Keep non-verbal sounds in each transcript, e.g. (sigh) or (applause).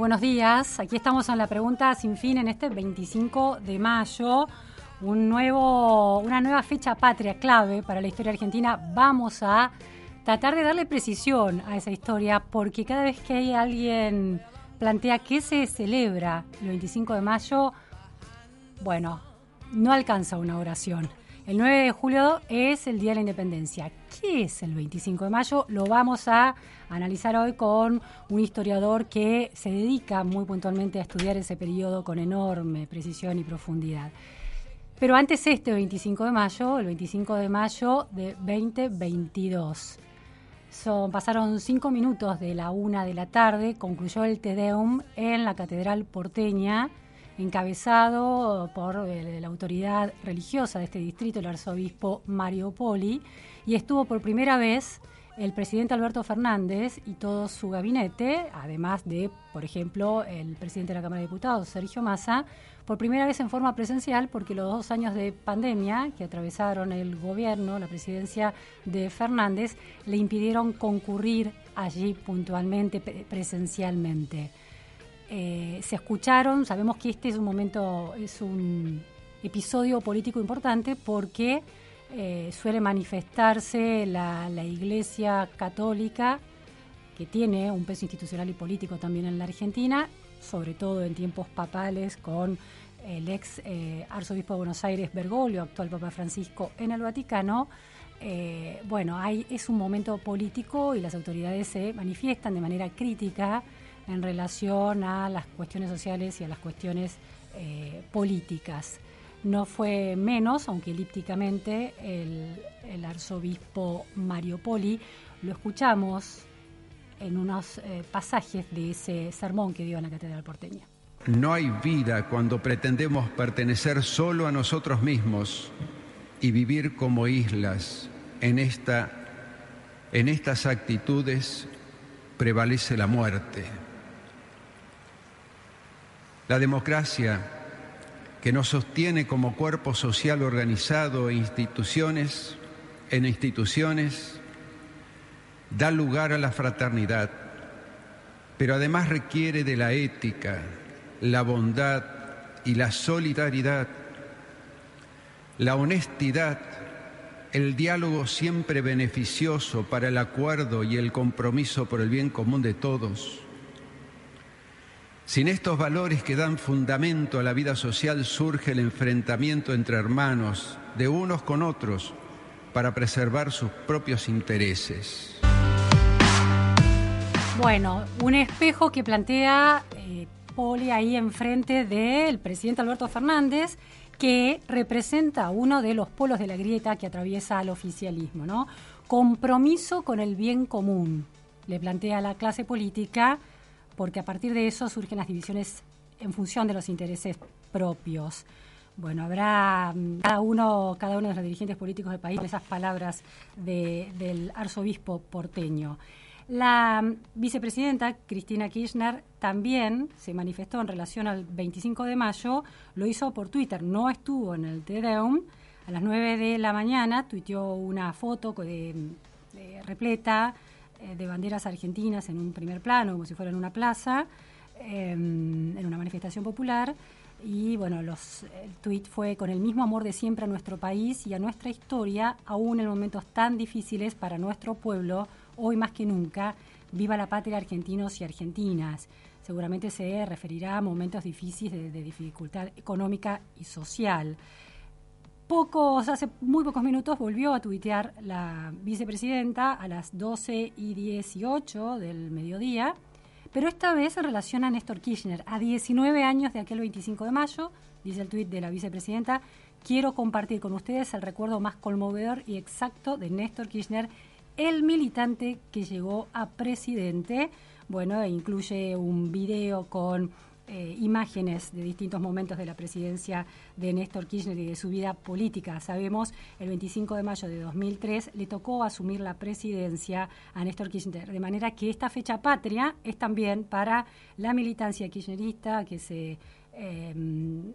Buenos días. Aquí estamos en la pregunta sin fin en este 25 de mayo. Un nuevo, una nueva fecha patria clave para la historia argentina. Vamos a tratar de darle precisión a esa historia porque cada vez que alguien plantea que se celebra el 25 de mayo, bueno, no alcanza una oración. El 9 de julio es el Día de la Independencia. ¿Qué es el 25 de mayo? Lo vamos a analizar hoy con un historiador que se dedica muy puntualmente a estudiar ese periodo con enorme precisión y profundidad. Pero antes este 25 de mayo, el 25 de mayo de 2022. Son, pasaron cinco minutos de la una de la tarde, concluyó el Te Deum en la Catedral porteña, encabezado por eh, la autoridad religiosa de este distrito, el arzobispo Mario Poli, y estuvo por primera vez el presidente Alberto Fernández y todo su gabinete, además de, por ejemplo, el presidente de la Cámara de Diputados, Sergio Massa, por primera vez en forma presencial, porque los dos años de pandemia que atravesaron el gobierno, la presidencia de Fernández, le impidieron concurrir allí puntualmente, presencialmente. Eh, se escucharon, sabemos que este es un momento, es un episodio político importante porque eh, suele manifestarse la, Iglesia Católica, que tiene un peso institucional y político también en la Argentina, sobre todo en tiempos papales con el ex eh, arzobispo de Buenos Aires Bergoglio, actual Papa Francisco, en el Vaticano. Eh, bueno, hay, es un momento político y las autoridades se manifiestan de manera crítica en relación a las cuestiones sociales y a las cuestiones políticas. No fue menos, aunque elípticamente, el, arzobispo Mario Poli. Lo escuchamos en unos eh, pasajes de ese sermón que dio en la Catedral porteña. No hay vida cuando pretendemos pertenecer solo a nosotros mismos y vivir como islas. En, esta, en estas actitudes prevalece la muerte. La democracia que nos sostiene como cuerpo social organizado e instituciones, en instituciones, da lugar a la fraternidad, pero además requiere de la ética, la bondad y la solidaridad, la honestidad, el diálogo siempre beneficioso para el acuerdo y el compromiso por el bien común de todos sin estos valores que dan fundamento a la vida social surge el enfrentamiento entre hermanos, de unos con otros, para preservar sus propios intereses. Bueno, un espejo que plantea eh, Poli ahí enfrente del presidente Alberto Fernández, que representa uno de los polos de la grieta que atraviesa al oficialismo, ¿no? Compromiso con el bien común, le plantea la clase política porque a partir de eso surgen las divisiones en función de los intereses propios. Bueno, habrá mm, cada uno, cada uno de los dirigentes políticos del país esas palabras del arzobispo porteño. La vicepresidenta Cristina Kirchner también se manifestó en relación al 25 de mayo, lo hizo por Twitter, no estuvo en el Tedeum. A las 9 de la mañana tuiteó una foto de, repleta eh, de banderas argentinas en un primer plano, como si fuera en una plaza, em, en una manifestación popular. Y bueno, los, el tuit fue con el mismo amor de siempre a nuestro país y a nuestra historia, aún en momentos tan difíciles para nuestro pueblo hoy más que nunca, viva la patria argentinos y argentinas. Seguramente se referirá a momentos difíciles de, dificultad económica y social. Pocos, hace muy pocos minutos volvió a tuitear la vicepresidenta a las 12 y 18 del mediodía, pero esta vez en relación a Néstor Kirchner, a 19 años de aquel 25 de mayo, dice el tuit de la vicepresidenta, quiero compartir con ustedes el recuerdo más conmovedor y exacto de Néstor Kirchner el militante que llegó a presidente. Bueno, incluye un video con eh, imágenes de distintos momentos de la presidencia de Néstor Kirchner y de su vida política. Sabemos, el 25 de mayo de 2003 le tocó asumir la presidencia a Néstor Kirchner, de manera que esta fecha patria es también para la militancia kirchnerista que se eh,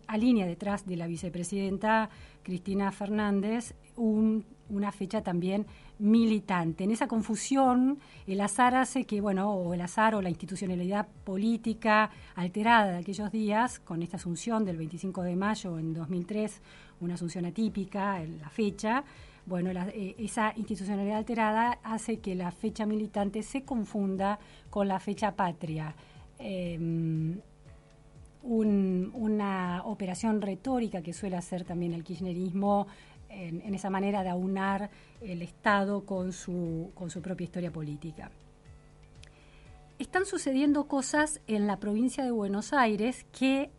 alinea detrás de la vicepresidenta Cristina Fernández, una fecha también militante. En esa confusión, el azar hace que, bueno, o el azar o la institucionalidad política alterada de aquellos días, con esta asunción del 25 de mayo en 2003, una asunción atípica, en la fecha, bueno, eh, esa institucionalidad alterada hace que la fecha militante se confunda con la fecha patria. Em, una operación retórica que suele hacer también el kirchnerismo en, esa manera de aunar el Estado con su, con su propia historia política. Están sucediendo cosas en la provincia de Buenos Aires que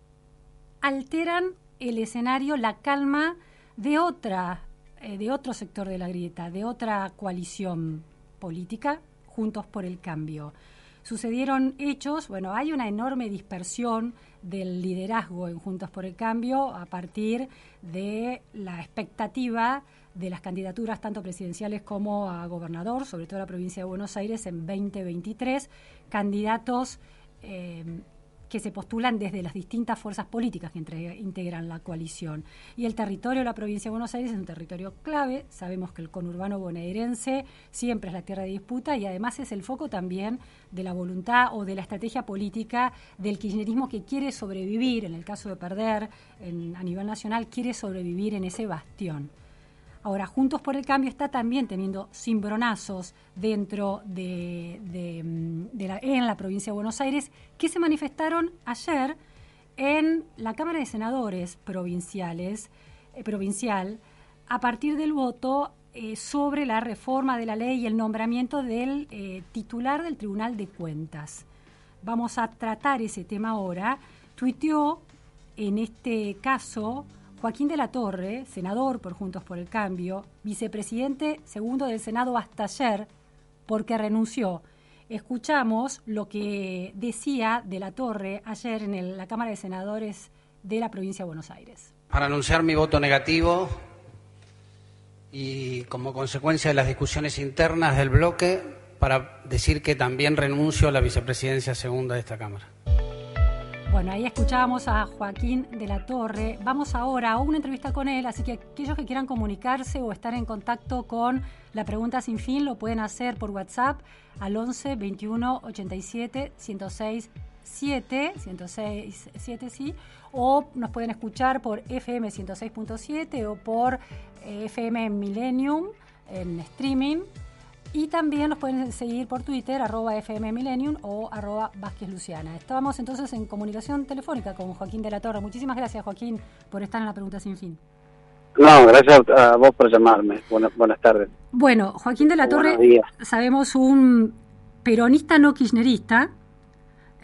alteran el escenario, la calma de otra, eh, de otro sector de la grieta, de otra coalición política, Juntos por el Cambio. Sucedieron hechos, bueno, hay una enorme dispersión del liderazgo en Juntos por el Cambio a partir de la expectativa de las candidaturas tanto presidenciales como a gobernador, sobre todo la provincia de Buenos Aires en 2023, candidatos eh, que se postulan desde las distintas fuerzas políticas que integran la coalición. Y el territorio de la provincia de Buenos Aires es un territorio clave. Sabemos que el conurbano bonaerense siempre es la tierra de disputa y además es el foco también de la voluntad o de la estrategia política del kirchnerismo que quiere sobrevivir, en el caso de perder a nivel nacional, quiere sobrevivir en ese bastión. Ahora, Juntos por el Cambio está también teniendo cimbronazos dentro de, la, en la provincia de Buenos Aires que se manifestaron ayer en la Cámara de Senadores provinciales, eh, provincial a partir del voto eh, sobre la reforma de la ley y el nombramiento del eh, titular del Tribunal de Cuentas. Vamos a tratar ese tema ahora. Tuiteó en este caso Joaquín de la Torre, senador por Juntos por el Cambio, vicepresidente segundo del Senado hasta ayer, porque renunció. Escuchamos lo que decía de la Torre ayer en la Cámara de Senadores de la provincia de Buenos Aires. Para anunciar mi voto negativo y como consecuencia de las discusiones internas del bloque, para decir que también renuncio a la vicepresidencia segunda de esta Cámara. Bueno, ahí escuchábamos a Joaquín de la Torre. Vamos ahora a una entrevista con él, así que aquellos que quieran comunicarse o estar en contacto con la pregunta sin fin lo pueden hacer por WhatsApp al 11 21 87 106 7, 106 7 sí, o nos pueden escuchar por FM 106.7 o por FM Millennium en streaming y también nos pueden seguir por Twitter, arroba FM Millennium o arroba Vázquez Luciana. Estábamos entonces en comunicación telefónica con Joaquín de la Torre. Muchísimas gracias, Joaquín, por estar en la pregunta sin fin. No, gracias a vos por llamarme. Buenas, buenas tardes. Bueno, Joaquín de la Torre, sabemos un peronista no kirchnerista.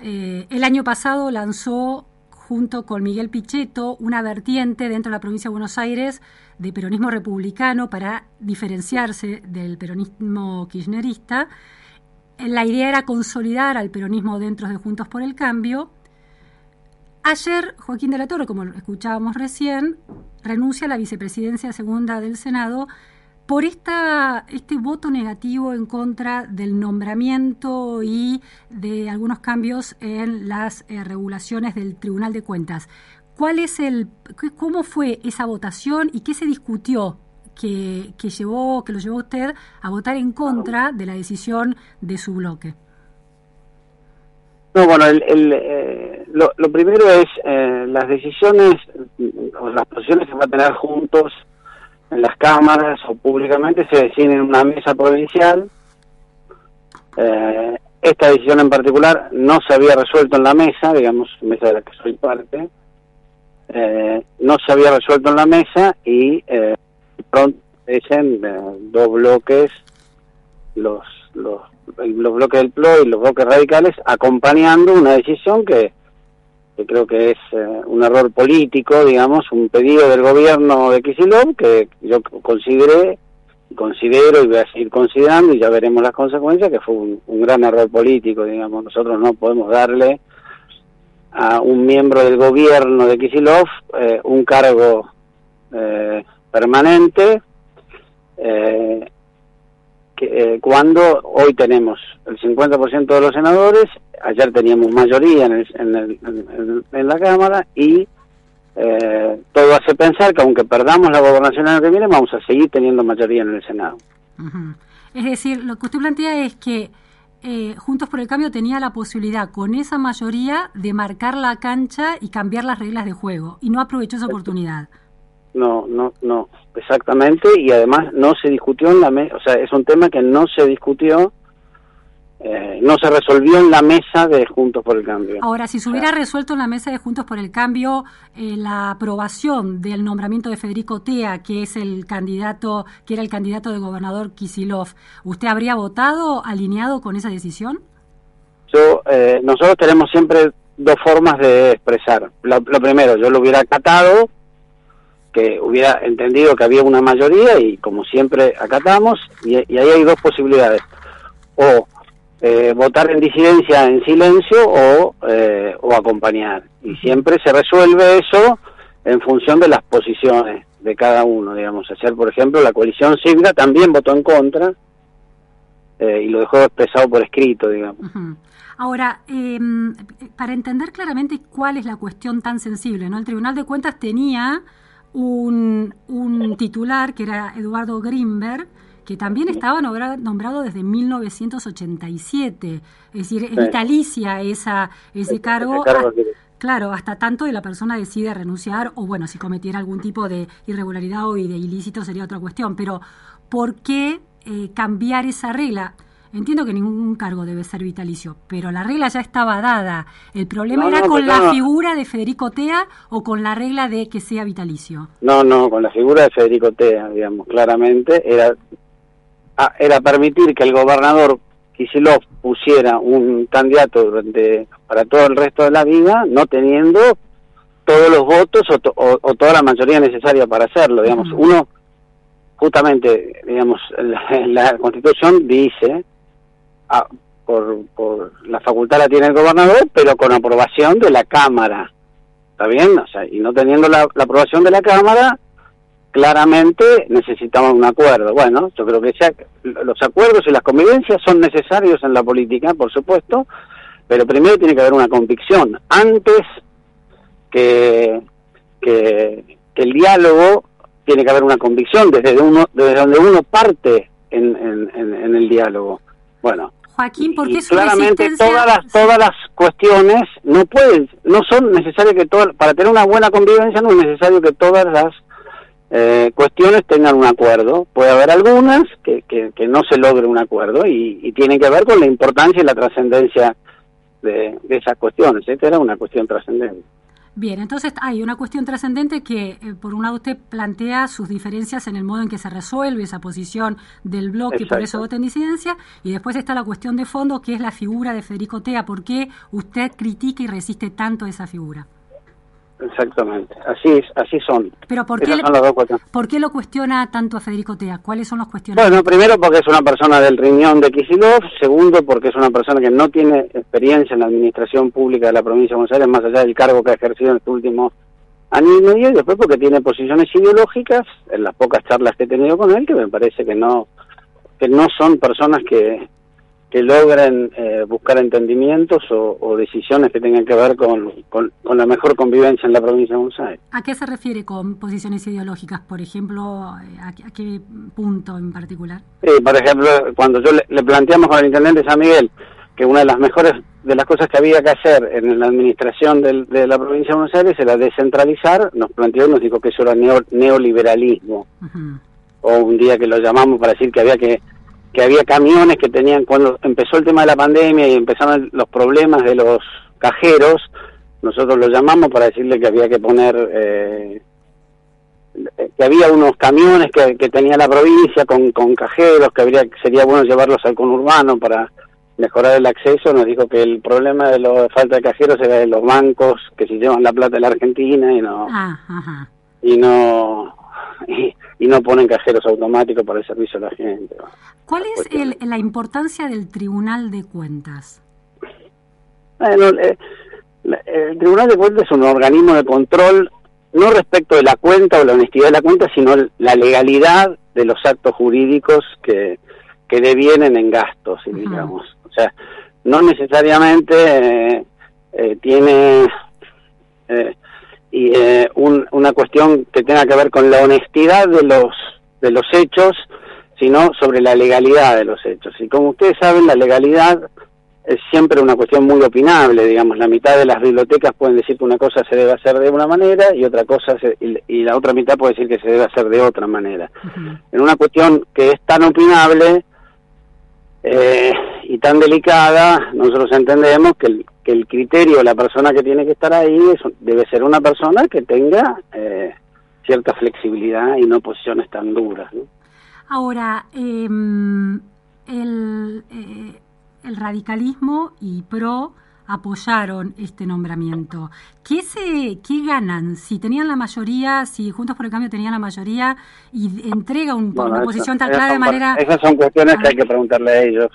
Eh, el año pasado lanzó junto con Miguel Pichetto, una vertiente dentro de la provincia de Buenos Aires de peronismo republicano para diferenciarse del peronismo kirchnerista. La idea era consolidar al peronismo dentro de Juntos por el Cambio. Ayer, Joaquín de la Torre, como escuchábamos recién, renuncia a la vicepresidencia segunda del Senado por esta, este voto negativo en contra del nombramiento y de algunos cambios en las eh, regulaciones del Tribunal de Cuentas. ¿Cuál es el, cómo fue esa votación y qué se discutió que, que llevó, que lo llevó usted a votar en contra de la decisión de su bloque? No, bueno, el, eh, lo, primero es eh, las decisiones o las posiciones que va a tener juntos en las cámaras o públicamente se deciden en una mesa provincial. Eh, esta decisión en particular no se había resuelto en la mesa, digamos, mesa de la que soy parte, no se había resuelto en la mesa y pronto dicen dos bloques los los los bloques del PLO y los bloques radicales acompañando una decisión que, creo que es eh, un error político, digamos, un pedido del gobierno de Kisilov que yo consideré, considero y voy a seguir considerando y ya veremos las consecuencias, que fue un, gran error político, digamos, nosotros no podemos darle a un miembro del gobierno de Kisilov eh, un cargo eh, permanente eh, eh, cuando hoy tenemos el 50% de los senadores, ayer teníamos mayoría en, en, la Cámara y eh, todo hace pensar que aunque perdamos la gobernación en el que viene, vamos a seguir teniendo mayoría en el Senado. Es decir, lo que usted plantea es que eh, Juntos por el Cambio tenía la posibilidad con esa mayoría de marcar la cancha y cambiar las reglas de juego y no aprovechó esa oportunidad no, no, no, exactamente, y además no se discutió en la mesa, o sea, es un tema que no se discutió, eh, no se resolvió en la mesa de Juntos por el Cambio. Ahora, si se hubiera resuelto en la mesa de Juntos por el Cambio eh, la aprobación del nombramiento de Federico Tea, que es el candidato, que era el candidato de gobernador Kisilov, ¿usted habría votado alineado con esa decisión? Yo, eh, nosotros tenemos siempre dos formas de expresar. Lo, lo primero, yo lo hubiera acatado que hubiera entendido que había una mayoría y como siempre acatamos y, ahí hay dos posibilidades. O eh, votar en disidencia en silencio o, eh, o acompañar. Y siempre se resuelve eso en función de las posiciones de cada uno digamos. Ayer por ejemplo la coalición cívica también votó en contra eh, y lo dejó expresado por escrito digamos. Ahora, em, para entender claramente cuál es la cuestión tan sensible, ¿no? El Tribunal de Cuentas tenía un, un titular que era Eduardo Grimberg, que también estaba nombrado desde 1987. Es decir, es vitalicia esa, ese cargo. claro, hasta tanto de la persona decide renunciar o, bueno, si cometiera algún tipo de irregularidad o de ilícito sería otra cuestión. Pero, ¿por qué eh, cambiar esa regla? Entiendo que ningún cargo debe ser vitalicio, pero la regla ya estaba dada. ¿El problema era con la figura de Federico Tea o con la regla de que sea vitalicio? No, no, con la figura de Federico Tea, digamos, claramente. Era, ah, era permitir que el gobernador Kisilov pusiera un candidato durante, para todo el resto de la vida, no teniendo todos los votos o, toda la mayoría necesaria para hacerlo. Digamos, uno, justamente, digamos, (laughs) la Constitución dice por, por la facultad la tiene el gobernador, pero con aprobación de la Cámara. ¿Está bien? O sea, y no teniendo la, aprobación de la Cámara, claramente necesitamos un acuerdo. Bueno, yo creo que los acuerdos y las convivencias son necesarios en la política, por supuesto, pero primero tiene que haber una convicción. Antes que, que, el diálogo, tiene que haber una convicción desde, uno, desde donde uno parte en, en, en el diálogo. Bueno, Joaquín, ¿por qué claramente todas las todas las cuestiones no pueden, no son necesarias que todas, para tener una buena convivencia no es necesario que todas las eh, cuestiones tengan un acuerdo. Puede haber algunas que, que, no se logre un acuerdo y, y tienen que ver con la importancia y la trascendencia de, de esas cuestiones. Esta era una cuestión trascendente. Bien, entonces hay una cuestión trascendente que, eh, por un lado, usted plantea sus diferencias en el modo en que se resuelve esa posición del bloque y por eso vota en disidencia, y después está la cuestión de fondo, que es la figura de Federico Tea. ¿Por qué usted critica y resiste tanto esa figura? Exactamente, así así son. Pero ¿por qué, ¿por qué lo cuestiona tanto a Federico Tea? ¿Cuáles son los cuestiones? Bueno, primero porque es una persona del riñón de Kisilov, segundo porque es una persona que no tiene experiencia en la administración pública de la provincia de Buenos Aires, más allá del cargo que ha ejercido en estos últimos han disminuido y después porque tiene posiciones ideológicas, en las pocas charlas que he tenido con él, que me parece que no, que no son personas que, que logren eh, buscar entendimientos o, decisiones que tengan que ver con, con, la mejor convivencia en la provincia de Buenos Aires. ¿A qué se refiere con posiciones ideológicas? Por ejemplo, eh, ¿a, qué punto en particular? por ejemplo, cuando yo le, planteamos con el intendente San Miguel que una de las mejores de las cosas que había que hacer en la administración de la provincia de Buenos Aires era descentralizar, nos planteó y nos dijo que eso era neoliberalismo. O un día que lo llamamos para decir que había que que había camiones que tenían, cuando empezó el tema de la pandemia y empezaron los problemas de los cajeros, nosotros lo llamamos para decirle que había que poner, eh, que había unos camiones que, tenía la provincia con, con cajeros, que habría, sería bueno llevarlos al conurbano para mejorar el acceso, nos dijo que el problema de la falta de cajeros era de los bancos que se llevan la plata de la Argentina y no... Ah, y no y, no ponen cajeros automáticos para el servicio a la gente. ¿Cuál es la importancia del Tribunal de Cuentas? Bueno, eh, el Tribunal de Cuentas es un organismo de control no respecto de la cuenta o la honestidad de la cuenta, sino la legalidad de los actos jurídicos que, que devienen en gastos, digamos. O sea, no necesariamente eh, eh, tiene y eh, una cuestión que tenga que ver con la honestidad de los de los hechos, sino sobre la legalidad de los hechos. Y como ustedes saben, la legalidad es siempre una cuestión muy opinable, digamos, la mitad de las bibliotecas pueden decir que una cosa se debe hacer de una manera y otra cosa y, la otra mitad puede decir que se debe hacer de otra manera. En una cuestión que es tan opinable eh, y tan delicada, nosotros entendemos que el, que el criterio de la persona que tiene que estar ahí debe ser una persona que tenga eh, cierta flexibilidad y no posiciones tan duras. Ahora, em, el, eh, el radicalismo y PRO apoyaron este nombramiento. ¿Qué, se, ¿Qué ganan si tenían la mayoría, si Juntos por el Cambio tenían la mayoría y entrega un, una posición tan clara de manera... Esas son cuestiones que hay que preguntarle a ellos.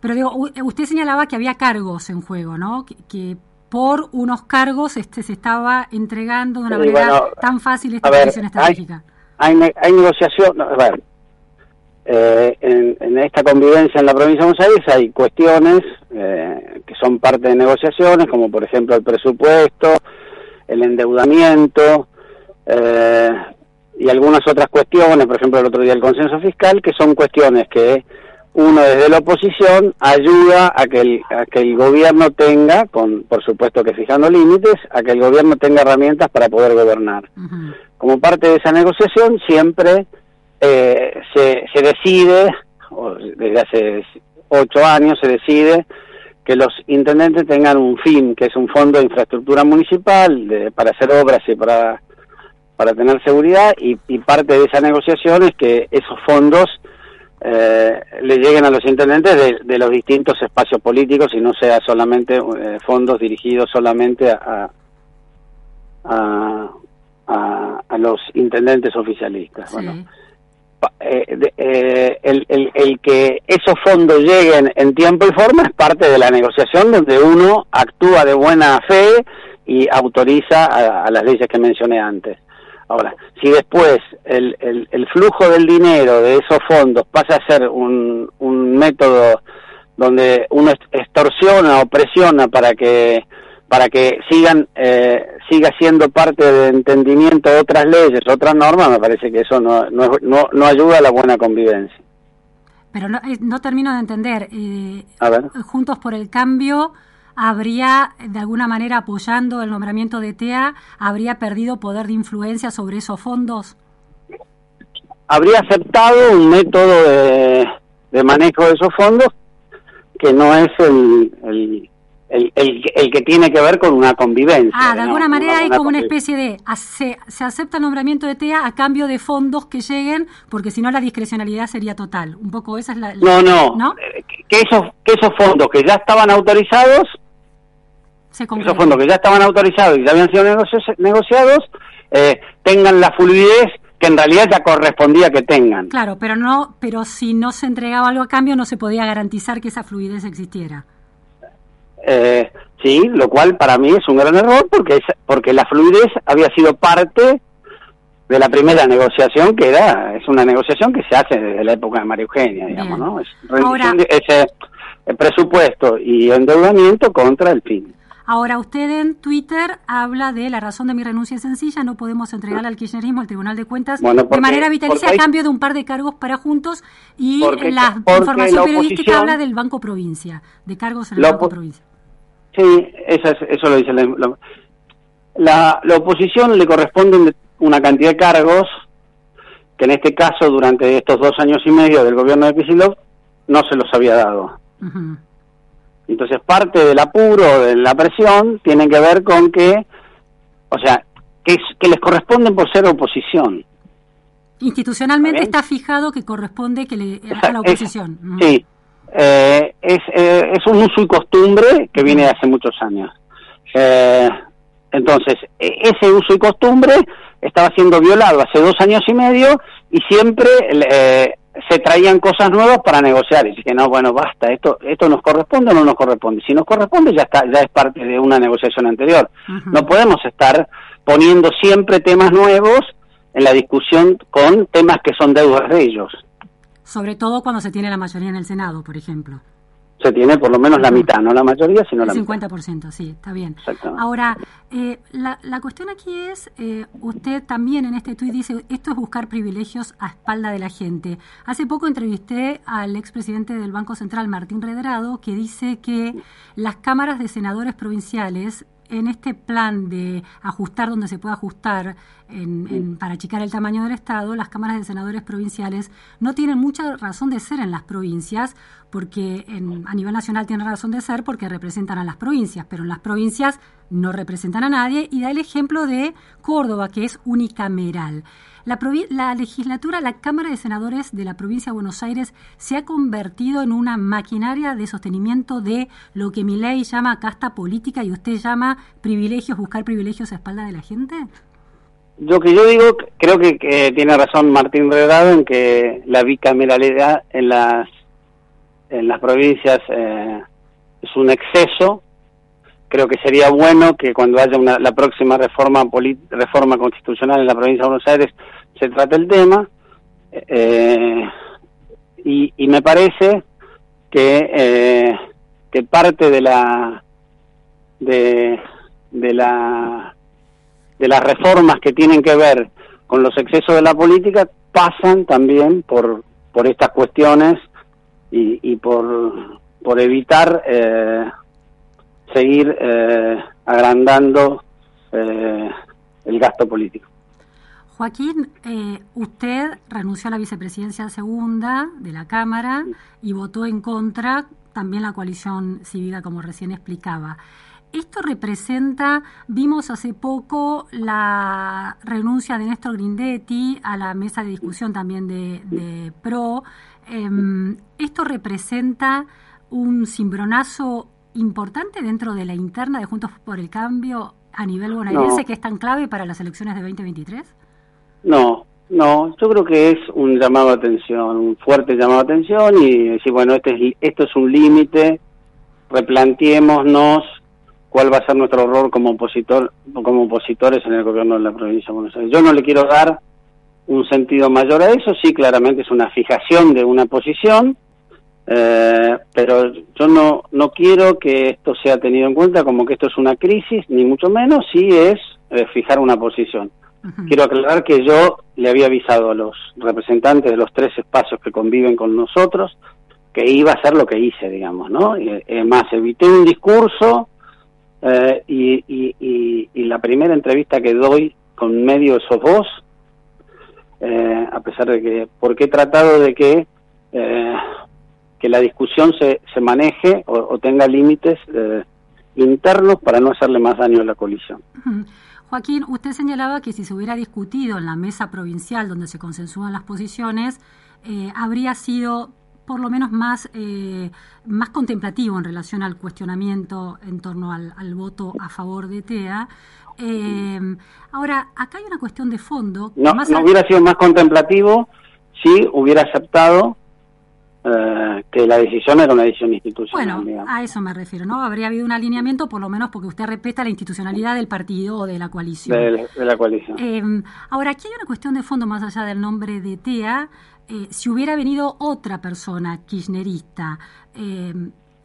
Pero digo, usted señalaba que había cargos en juego, ¿no? Que, por unos cargos este se estaba entregando de una manera tan fácil esta posición estratégica. Hay, hay, negociación, a ver, eh, en, esta convivencia en la provincia de Buenos Aires hay cuestiones eh, que son parte de negociaciones, como por ejemplo el presupuesto, el endeudamiento eh, y algunas otras cuestiones, por ejemplo el otro día el consenso fiscal, que son cuestiones que uno desde la oposición ayuda a que el, a que el gobierno tenga, con por supuesto que fijando límites, a que el gobierno tenga herramientas para poder gobernar. Como parte de esa negociación siempre eh, se, se decide, desde hace ocho años se decide que los intendentes tengan un fin, que es un fondo de infraestructura municipal de, para hacer obras y para, para tener seguridad, y, y parte de esa negociación es que esos fondos eh, le lleguen a los intendentes de, los distintos espacios políticos y no sea solamente eh, fondos dirigidos solamente a, a, a, los intendentes oficialistas. Bueno, eh, el, el, el, que esos fondos lleguen en tiempo y forma es parte de la negociación donde uno actúa de buena fe y autoriza a las leyes que mencioné antes. Ahora, si después el, el, flujo del dinero de esos fondos pasa a ser un, un método donde uno extorsiona o presiona para que para que sigan eh, siga siendo parte del entendimiento de otras leyes, otras normas, me parece que eso no, no, no, ayuda a la buena convivencia. Pero no, eh, no termino de entender. Eh, Juntos por el Cambio habría, de alguna manera, apoyando el nombramiento de TEA, habría perdido poder de influencia sobre esos fondos? Habría aceptado un método de, manejo de esos fondos que no es el, el, el, que tiene que ver con una convivencia. Ah, de alguna manera hay como una especie de, se, se, acepta el nombramiento de TEA a cambio de fondos que lleguen, porque si no la discrecionalidad sería total. Un poco esa es la... no, no, eh, Que, esos, que esos fondos que ya estaban autorizados esos fondos que ya estaban autorizados y ya habían sido negociados eh, tengan la fluidez que en realidad ya correspondía que tengan. Claro, pero no, pero si no se entregaba algo a cambio no se podía garantizar que esa fluidez existiera. Eh, sí, lo cual para mí es un gran error porque, es, porque la fluidez había sido parte de la primera negociación que era, es una negociación que se hace desde la época de María Eugenia, digamos, ¿no? Es de ese presupuesto y endeudamiento contra el fin. Ahora, usted en Twitter habla de la razón de mi renuncia es sencilla, no podemos entregar al kirchnerismo al Tribunal de Cuentas de manera vitalicia a cambio de un par de cargos para juntos y la información periodística habla del Banco Provincia, de cargos en el Banco Provincia. Sí, eso, eso lo dice la, la, oposición le corresponden una cantidad de cargos que en este caso durante estos dos años y medio del gobierno de Pisilov no se los había dado. Entonces parte del apuro, de la presión, tiene que ver con que, o sea, que, que les corresponden por ser oposición. Institucionalmente está, fijado que corresponde que le a la oposición. Sí, eh, es, eh, es un uso y costumbre que viene de hace muchos años. Eh, entonces, e, ese uso y costumbre estaba siendo violado hace dos años y medio y siempre eh, se traían cosas nuevas para negociar. Y dije no bueno basta esto esto nos corresponde o no nos corresponde. Si nos corresponde ya está ya es parte de una negociación anterior. No podemos estar poniendo siempre temas nuevos en la discusión con temas que son deudas de ellos sobre todo cuando se tiene la mayoría en el senado por ejemplo se tiene por lo menos la mitad, no la mayoría, sino la 50%, sí, está bien. Ahora, eh, la, la, cuestión aquí es, eh, usted también en este tuit dice, esto es buscar privilegios a espalda de la gente. Hace poco entrevisté al expresidente del Banco Central, Martín Redrado, que dice que las cámaras de senadores provinciales en este plan de ajustar donde se puede ajustar para achicar el tamaño del Estado, las cámaras de senadores provinciales no tienen mucha razón de ser en las provincias, porque a nivel nacional tienen razón de ser porque representan a las provincias, pero en las provincias no representan a nadie, y da el ejemplo de Córdoba, que es unicameral. La, la, legislatura, la Cámara de Senadores de la provincia de Buenos Aires se ha convertido en una maquinaria de sostenimiento de lo que mi ley llama casta política y usted llama privilegios, buscar privilegios a espalda de la gente. Lo que yo digo, creo que, tiene razón Martín Redrado en que la bicameralidad en las en las provincias eh, es un exceso creo que sería bueno que cuando haya una, la próxima reforma reforma constitucional en la provincia de Buenos Aires se trate el tema eh, y, y, me parece que eh, que parte de la de, de la de las reformas que tienen que ver con los excesos de la política pasan también por por estas cuestiones y, y por por evitar eh, seguir eh, agrandando eh, el gasto político. Joaquín, eh, usted renunció a la vicepresidencia segunda de la Cámara y votó en contra también la coalición cívica, como recién explicaba. Esto representa, vimos hace poco la renuncia de Néstor Grindetti a la mesa de discusión también de, PRO. Em, ¿Esto representa un cimbronazo importante dentro de la interna de Juntos por el Cambio a nivel bonaerense que es tan clave para las elecciones de 2023? No, no, yo creo que es un llamado a atención, un fuerte llamado a atención y decir, bueno, este es, esto es un límite, replanteémonos cuál va a ser nuestro rol como opositor como opositores en el gobierno de la provincia de Buenos Aires. Yo no le quiero dar un sentido mayor a eso, sí, claramente es una fijación de una posición, eh, pero yo no, no quiero que esto sea tenido en cuenta como que esto es una crisis, ni mucho menos, si es eh, fijar una posición. Quiero aclarar que yo le había avisado a los representantes de los tres espacios que conviven con nosotros que iba a hacer lo que hice, digamos, ¿no? Y, más, evité un discurso eh, y, y, y, la primera entrevista que doy con medio de esos dos, eh, a pesar de que, porque he tratado de que eh, que la discusión se, se maneje o, tenga límites eh, internos para no hacerle más daño a la coalición. (laughs) Joaquín, usted señalaba que si se hubiera discutido en la mesa provincial donde se consensúan las posiciones, eh, habría sido por lo menos más, eh, más contemplativo en relación al cuestionamiento en torno al, voto a favor de TEA. ahora, acá hay una cuestión de fondo. No, no hubiera sido más contemplativo si hubiera aceptado eh, que la decisión era una decisión institucional. Bueno, a eso me refiero, ¿no? Habría habido un alineamiento, por lo menos porque usted respeta la institucionalidad del partido o de la coalición. De, la coalición. Eh, ahora, aquí hay una cuestión de fondo más allá del nombre de TEA. Eh, si hubiera venido otra persona kirchnerista,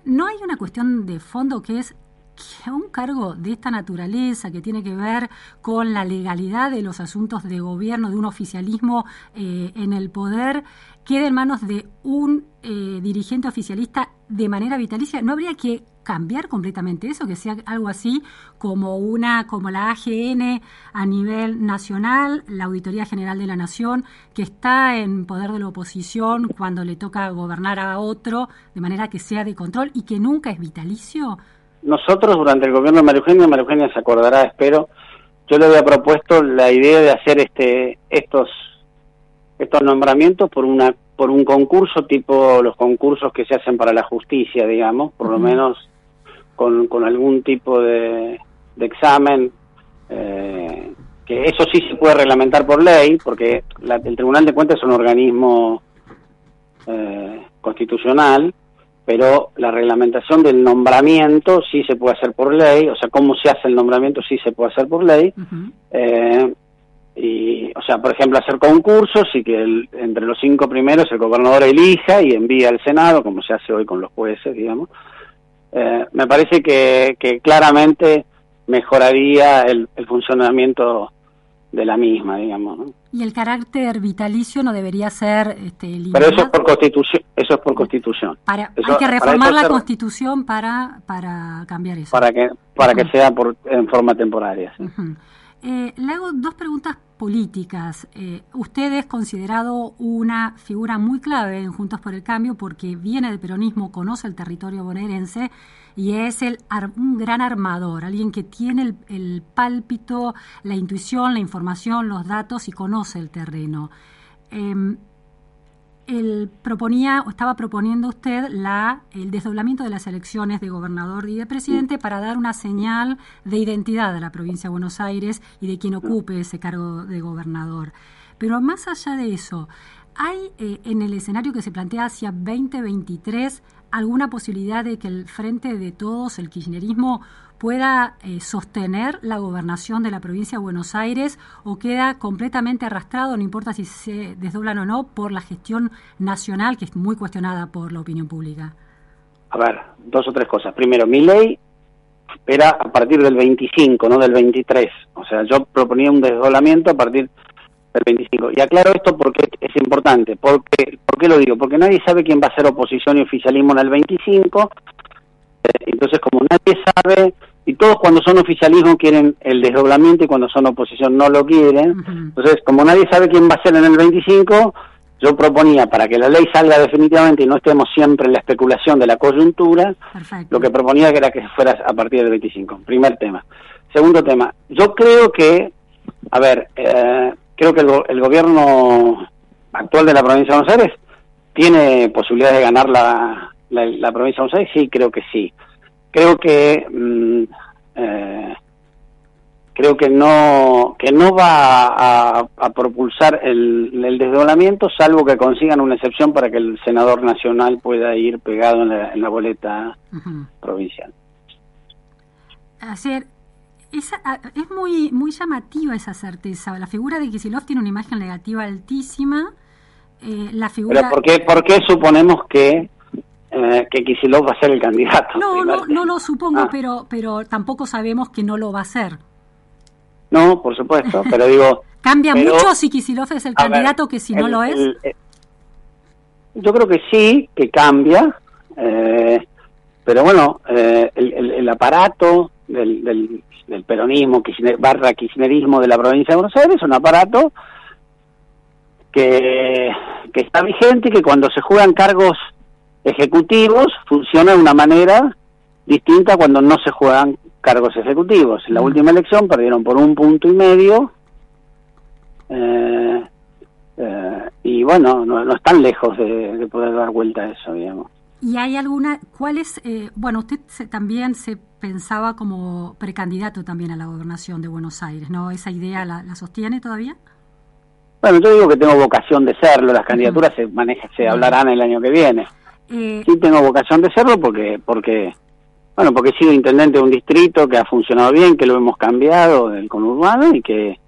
¿no hay una cuestión de fondo que es que un cargo de esta naturaleza, que tiene que ver con la legalidad de los asuntos de gobierno, de un oficialismo eh, en el poder, quede en manos de un eh, dirigente oficialista de manera vitalicia, ¿no habría que cambiar completamente eso, que sea algo así como una, como la AGN a nivel nacional, la Auditoría General de la Nación, que está en poder de la oposición cuando le toca gobernar a otro, de manera que sea de control y que nunca es vitalicio? Nosotros durante el gobierno de María Eugenia, María Eugenia se acordará, espero, yo le había propuesto la idea de hacer este estos estos nombramientos por una por un concurso tipo los concursos que se hacen para la justicia, digamos, por lo menos con, con algún tipo de, de examen, eh, que eso sí se puede reglamentar por ley, porque el Tribunal de Cuentas es un organismo eh, constitucional, pero la reglamentación del nombramiento sí se puede hacer por ley, o sea, cómo se hace el nombramiento sí se puede hacer por ley. eh, y, o sea, por ejemplo, hacer concursos y que entre los cinco primeros el gobernador elija y envíe al Senado, como se hace hoy con los jueces, digamos. Eh, me parece que, que claramente mejoraría el, el funcionamiento de la misma, digamos. ¿no? Y el carácter vitalicio no debería ser este, Pero eso es por constitución. Eso es por constitución. Para, hay que reformar la constitución para, para cambiar eso. Para que, para que sea por, en forma temporaria. eh, le hago dos preguntas políticas. Eh, usted es considerado una figura muy clave en Juntos por el Cambio porque viene del peronismo, conoce el territorio bonaerense y es el, un gran armador, alguien que tiene el, pálpito, la intuición, la información, los datos y conoce el terreno. Eh, él proponía o estaba proponiendo usted la, el desdoblamiento de las elecciones de gobernador y de presidente para dar una señal de identidad a la provincia de Buenos Aires y de quien ocupe ese cargo de gobernador. Pero más allá de eso, ¿hay eh, en el escenario que se plantea hacia 2023 alguna posibilidad de que el Frente de Todos, el kirchnerismo, pueda eh, sostener la gobernación de la provincia de Buenos Aires o queda completamente arrastrado, no importa si se desdoblan o no, por la gestión nacional, que es muy cuestionada por la opinión pública? A ver, dos o tres cosas. Primero, mi ley era a partir del 25, no del 23. O sea, yo proponía un desdoblamiento a partir del 25. Y aclaro esto porque es importante. Porque, ¿Por qué lo digo? Porque nadie sabe quién va a ser oposición y oficialismo en el 25 entonces, como nadie sabe, y todos cuando son oficialismo quieren el desdoblamiento y cuando son oposición no lo quieren, entonces, como nadie sabe quién va a ser en el 25, yo proponía para que la ley salga definitivamente y no estemos siempre en la especulación de la coyuntura, lo que proponía era que fuera a partir del 25. Primer tema. Segundo tema, yo creo que, a ver, eh, creo que el, el, gobierno actual de la provincia de Buenos Aires tiene posibilidades de ganar la, la, la provincia de Buenos Aires? Sí, creo que sí. Creo que mmm, eh, creo que no que no va a, a propulsar el, el, desdoblamiento, salvo que consigan una excepción para que el senador nacional pueda ir pegado en la, en la boleta uh -huh. provincial. Esa, es muy muy llamativa esa certeza. La figura de Kisilov tiene una imagen negativa altísima. Eh, la figura... ¿Pero por qué, por qué suponemos que eh, que Kisilov va a ser el candidato. No, no, no lo supongo, ah. pero, pero tampoco sabemos que no lo va a ser. No, por supuesto, (laughs) pero digo... ¿Cambia pero, mucho si Kisilov es el candidato ver, que si no el, lo es? El, el, yo creo que sí, que cambia, eh, pero bueno, eh, el, aparato del, del, del peronismo, kirchner, barra kirchnerismo de la provincia de Buenos Aires es un aparato que, que está vigente y que cuando se juegan cargos ejecutivos funciona de una manera distinta cuando no se juegan cargos ejecutivos. En la última elección perdieron por un punto y medio eh, eh, y bueno, no, no están lejos de, de, poder dar vuelta a eso, digamos. ¿Y hay alguna, cuál es, eh, bueno, usted se, también se pensaba como precandidato también a la gobernación de Buenos Aires, ¿no? ¿Esa idea la, la sostiene todavía? Bueno, yo digo que tengo vocación de serlo, las candidaturas se manejan, se hablarán el año que viene. Eh, sí tengo vocación de serlo porque, porque, bueno, porque he sido intendente de un distrito que ha funcionado bien, que lo hemos cambiado del conurbano y que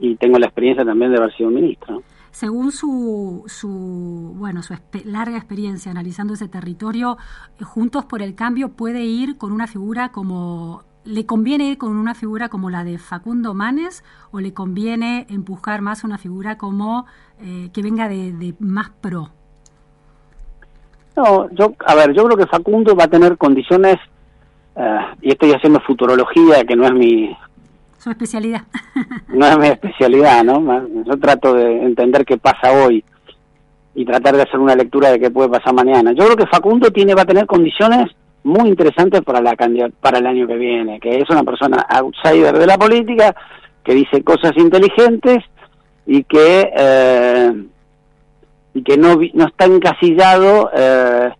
y tengo la experiencia también de haber sido ministro. Según su, su bueno su larga experiencia analizando ese territorio, eh, Juntos por el Cambio puede ir con una figura como ¿Le conviene ir con una figura como la de Facundo Manes o le conviene empujar más una figura como eh, que venga de, más pro? No, yo, a ver, yo creo que Facundo va a tener condiciones, eh, y estoy haciendo futurología, que no es mi... Su especialidad. (laughs) no es mi especialidad, ¿no? Yo trato de entender qué pasa hoy y tratar de hacer una lectura de qué puede pasar mañana. Yo creo que Facundo tiene va a tener condiciones muy interesante para la para el año que viene, que es una persona outsider de la política, que dice cosas inteligentes y que eh, y que no no está encasillado eh,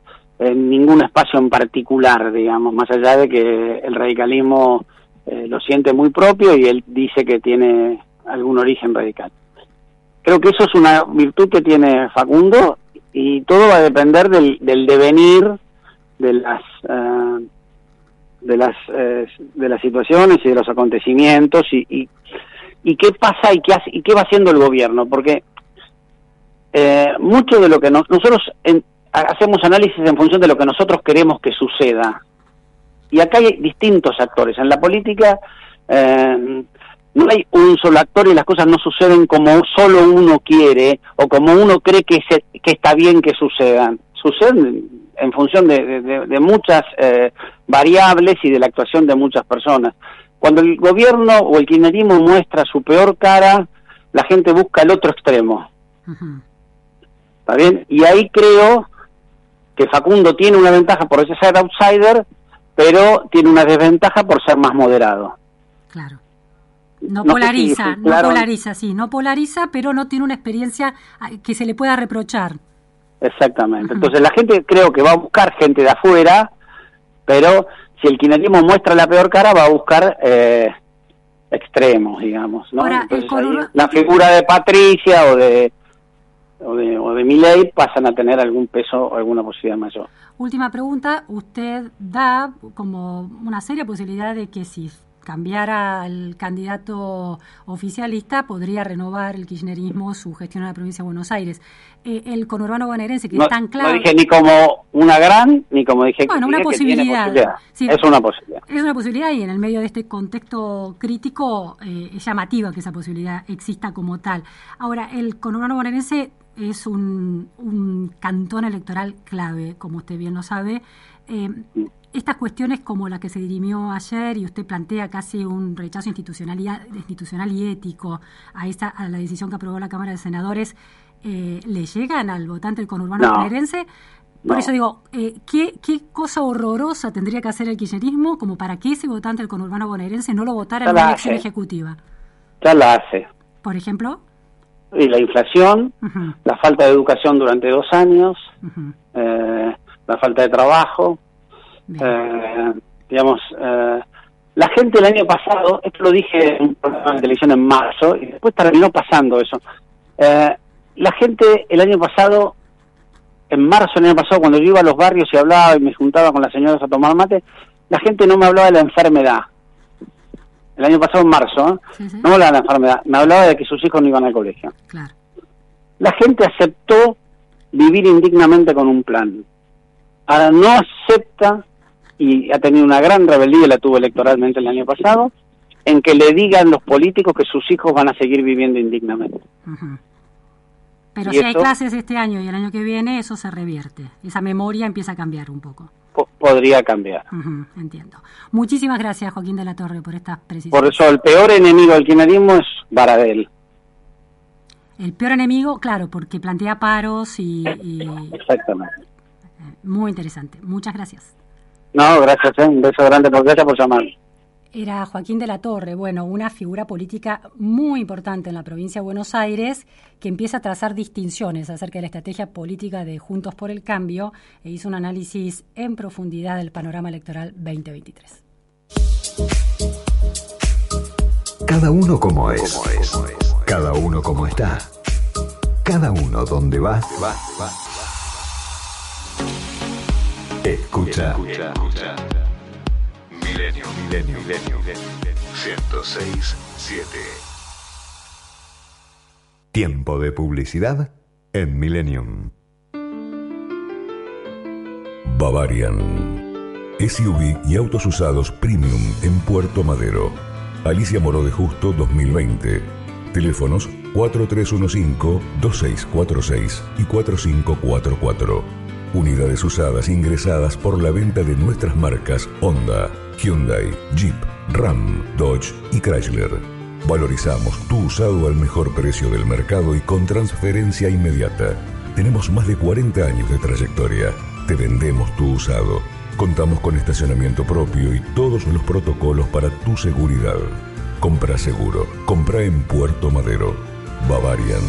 en ningún espacio en particular, digamos, más allá de que el radicalismo eh, lo siente muy propio y él dice que tiene algún origen radical. Creo que eso es una virtud que tiene Facundo y todo va a depender del, del devenir de las eh, de las eh, de las situaciones y de los acontecimientos y, y, qué pasa y qué hace, y qué va haciendo el gobierno porque eh, mucho de lo que nosotros hacemos análisis en función de lo que nosotros queremos que suceda y acá hay distintos actores en la política no hay un solo actor y las cosas no suceden como solo uno quiere o como uno cree que, se, que está bien que sucedan suceden en función de, muchas eh, variables y de la actuación de muchas personas. Cuando el gobierno o el kirchnerismo muestra su peor cara, la gente busca el otro extremo. ¿Está bien? Y ahí creo que Facundo tiene una ventaja por ser outsider, pero tiene una desventaja por ser más moderado. Claro. No, polariza, no polariza, sí, no polariza, pero no tiene una experiencia ah, que se le pueda reprochar. Exactamente. Entonces la gente creo que va a buscar gente de afuera, pero si el kirchnerismo muestra la peor cara, va a buscar eh, extremos, digamos. ¿no? la figura de Patricia o de o de, o de Miley pasan a tener algún peso o alguna posibilidad mayor. Última pregunta, usted da como una seria posibilidad de que si cambiara al candidato oficialista, podría renovar el kirchnerismo su gestión en la provincia de Buenos Aires. Eh, el conurbano bonaerense, que no, es tan claro... No dije ni como una gran, ni como dije bueno, una posibilidad. es una posibilidad. Es una posibilidad y en el medio de este contexto crítico eh, es llamativo que esa posibilidad exista como tal. Ahora, el conurbano bonaerense es un, un cantón electoral clave, como usted bien lo sabe. Eh, estas cuestiones como la que se dirimió ayer y usted plantea casi un rechazo institucional y ético a, esta, a la decisión que aprobó la Cámara de Senadores, eh, ¿le llegan al votante del conurbano no, Por eso digo, eh, ¿qué, ¿qué, cosa horrorosa tendría que hacer el kirchnerismo como para que ese votante del conurbano bonaerense no lo votara en la, elección ejecutiva? Ya la hace. ¿Por ejemplo? Y la inflación, la falta de educación durante dos años, eh, la falta de trabajo, eh, digamos, eh, la gente el año pasado, esto lo dije en un programa de televisión en marzo, y después terminó pasando eso. Eh, la gente el año pasado, en marzo del año pasado, cuando yo iba a los barrios y hablaba y me juntaba con las señoras a tomar mate, la gente no me hablaba de la enfermedad. El año pasado, en marzo, no me hablaba de la enfermedad, me hablaba de que sus hijos no iban al colegio. La gente aceptó vivir indignamente con un plan. Ahora no acepta y ha tenido una gran rebeldía, la tuvo electoralmente el año pasado, en que le digan los políticos que sus hijos van a seguir viviendo indignamente. Pero si hay clases este año y el año que viene, eso se revierte. Esa memoria empieza a cambiar un poco. Podría cambiar. entiendo. Muchísimas gracias, Joaquín de la Torre, por estas precisiones. Por eso, el peor enemigo del kirchnerismo es Baradel. El peor enemigo, claro, porque plantea paros y... Exactamente. Muy interesante. Muchas gracias. No, gracias, ¿eh? un beso grande, gracias por llamar. Era Joaquín de la Torre, bueno, una figura política muy importante en la provincia de Buenos Aires que empieza a trazar distinciones acerca de la estrategia política de Juntos por el Cambio e hizo un análisis en profundidad del panorama electoral 2023. Cada uno como es, cada uno como está. cada uno donde va, va, va. Escucha. Escucha. Escucha. Milenio, milenio, milenio. 106, 7. Tiempo de publicidad en Millennium. Bavarian. SUV y autos usados premium en Puerto Madero. Alicia Moró de Justo 2020. Teléfonos 4315-2646 y 4544. Unidades usadas ingresadas por la venta de nuestras marcas Honda, Hyundai, Jeep, Ram, Dodge y Chrysler. Valorizamos tu usado al mejor precio del mercado y con transferencia inmediata. Tenemos más de 40 años de trayectoria. Te vendemos tu usado. Contamos con estacionamiento propio y todos los protocolos para tu seguridad. Compra seguro. Compra en Puerto Madero. Bavarian.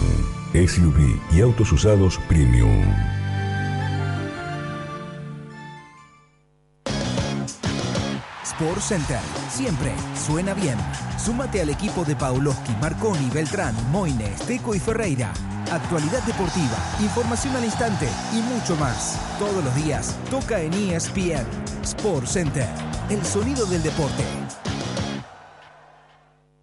SUV y autos usados premium. Sport Center. Siempre suena bien. Súmate al equipo de Pauloski, Marconi, Beltrán, Moines, Teco y Ferreira. Actualidad deportiva, información al instante y mucho más. Todos los días toca en ESPN. Sport Center. El sonido del deporte.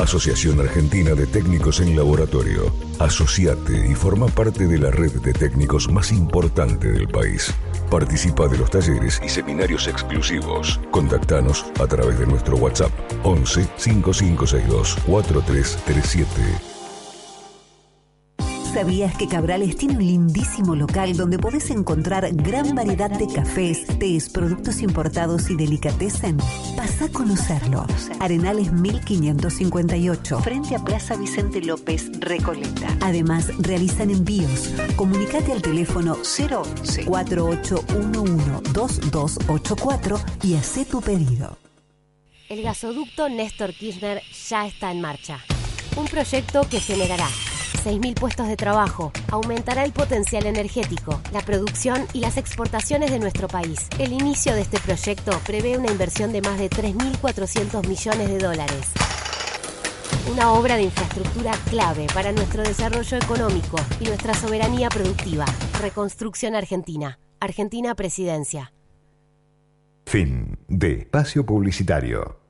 Asociación Argentina de Técnicos en Laboratorio. Asociate y forma parte de la red de técnicos más importante del país. Participa de los talleres y seminarios exclusivos. Contactanos a través de nuestro WhatsApp 11 5562 4337. ¿Sabías que Cabrales tiene un lindísimo local donde podés encontrar gran variedad de cafés, tés, productos importados y delicatessen? Pasa a conocerlo. Arenales 1558, frente a Plaza Vicente López, Recoleta. Además, realizan envíos. Comunicate al teléfono 011 4811 2284 y haz tu pedido. El gasoducto Néstor Kirchner ya está en marcha. Un proyecto que generará 6.000 puestos de trabajo, aumentará el potencial energético, la producción y las exportaciones de nuestro país. El inicio de este proyecto prevé una inversión de más de 3.400 millones de dólares. Una obra de infraestructura clave para nuestro desarrollo económico y nuestra soberanía productiva. Reconstrucción Argentina. Argentina Presidencia. Fin de espacio publicitario.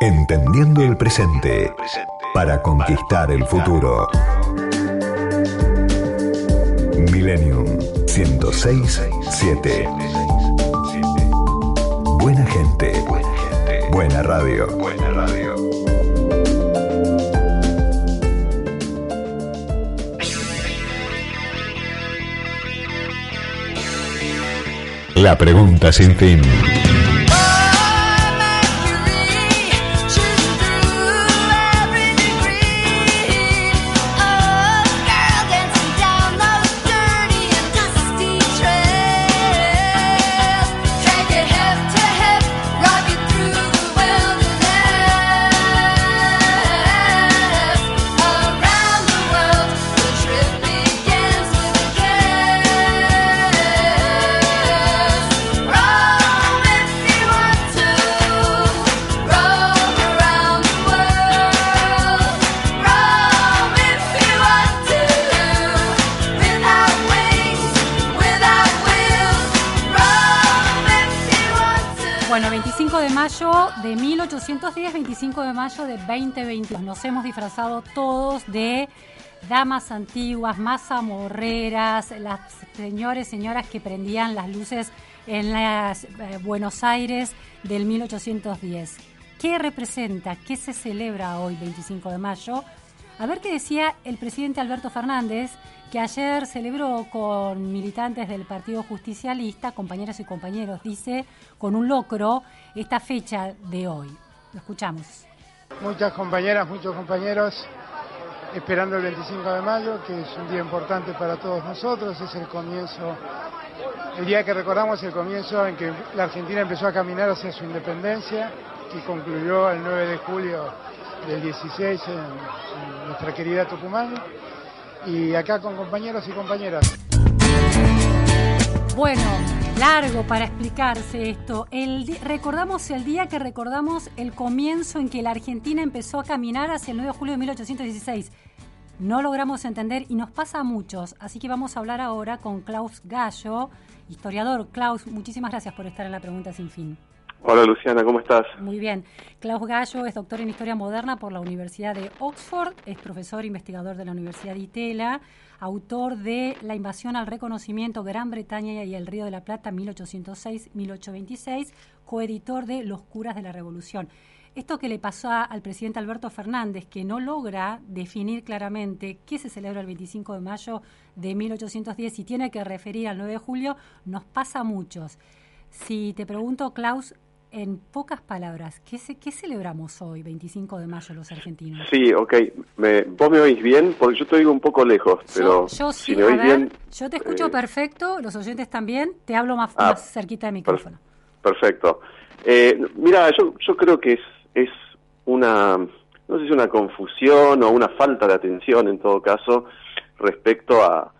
Entendiendo el presente para conquistar el futuro. Millennium 106.7 Buena gente. Buena radio. Buena radio. La pregunta sin fin. Mayo de 1810, 25 de mayo de 2022. Nos hemos disfrazado todos de damas antiguas, más amorreras, las señores, señoras que prendían las luces en las eh, Buenos Aires del 1810. ¿Qué representa? ¿Qué se celebra hoy, 25 de mayo? A ver qué decía el presidente Alberto Fernández, que ayer celebró con militantes del Partido Justicialista, compañeras y compañeros, dice, con un locro, esta fecha de hoy. Lo escuchamos. Muchas compañeras, muchos compañeros, esperando el 25 de mayo, que es un día importante para todos nosotros, es el comienzo, el día que recordamos el comienzo en que la Argentina empezó a caminar hacia su independencia, que concluyó el 9 de julio del 16 en, nuestra querida Tucumán, y acá con compañeros y compañeras. Bueno, largo para explicarse esto. Recordamos el día que recordamos el comienzo en que la Argentina empezó a caminar hacia el 9 de julio de 1816. No logramos entender y nos pasa a muchos, así que vamos a hablar ahora con Klaus Gallo, historiador. Klaus, muchísimas gracias por estar en la pregunta sin fin. Hola Luciana, ¿cómo estás? Muy bien. Klaus Gallo es doctor en Historia Moderna por la Universidad de Oxford, es profesor investigador de la Universidad de Itela, autor de La invasión al reconocimiento Gran Bretaña y el Río de la Plata 1806-1826, coeditor de Los curas de la Revolución. Esto que le pasó al presidente Alberto Fernández, que no logra definir claramente qué se celebra el 25 de mayo de 1810 y tiene que referir al 9 de julio, nos pasa a muchos. Si te pregunto, Klaus, en pocas palabras, ¿qué, ¿qué celebramos hoy, 25 de mayo, los argentinos? Sí, ok. Me, ¿Vos me oís bien? Porque yo te oigo un poco lejos, pero yo, si me oís bien... Yo te escucho eh, perfecto, los oyentes también. Te hablo más, ah, más cerquita del micrófono. perfecto. Eh, mira, yo, yo creo que es, es una, no sé si una confusión o una falta de atención en todo caso respecto a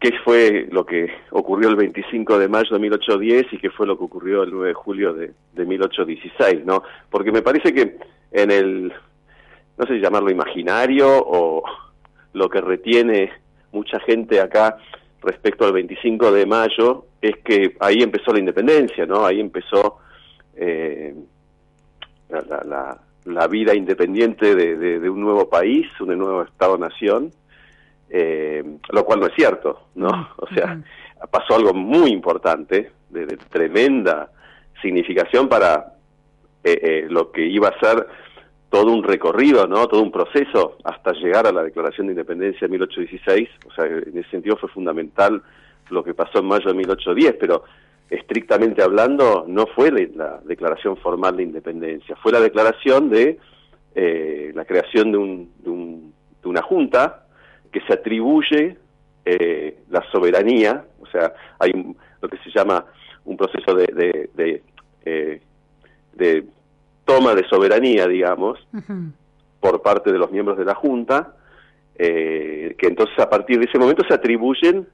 qué fue lo que ocurrió el 25 de mayo de 1810 y qué fue lo que ocurrió el 9 de julio de, de 1816, ¿no? Porque me parece que en el, no sé si llamarlo imaginario o lo que retiene mucha gente acá respecto al 25 de mayo es que ahí empezó la independencia, ¿no? Ahí empezó eh, la, la, la, vida independiente de, de, un nuevo país, un nuevo Estado-nación, eh, lo cual no es cierto, ¿no? O sea, pasó algo muy importante, de, tremenda significación para eh, eh, lo que iba a ser todo un recorrido, ¿no? Todo un proceso hasta llegar a la Declaración de Independencia de 1816. O sea, en ese sentido fue fundamental lo que pasó en mayo de 1810, pero estrictamente hablando no fue la declaración formal de independencia, fue la declaración de la creación de, un, de, un, de una junta que se atribuye eh, la soberanía, o sea, hay lo que se llama un proceso de, de, de, eh, de toma de soberanía, digamos, por parte de los miembros de la Junta, eh, que entonces a partir de ese momento se atribuyen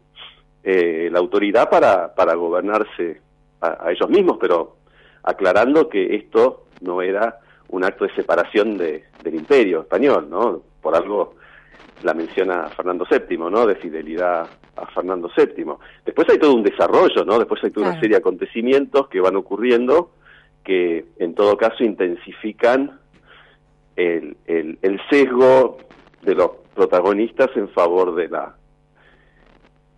la autoridad para, para gobernarse a, a, ellos mismos, pero aclarando que esto no era un acto de separación de, del imperio español, ¿no? Por algo la menciona Fernando VII, ¿no? De fidelidad a Fernando VII. Después hay todo un desarrollo, ¿no? Después hay toda una serie de acontecimientos que van ocurriendo que en todo caso intensifican el, el, el sesgo de los protagonistas en favor de la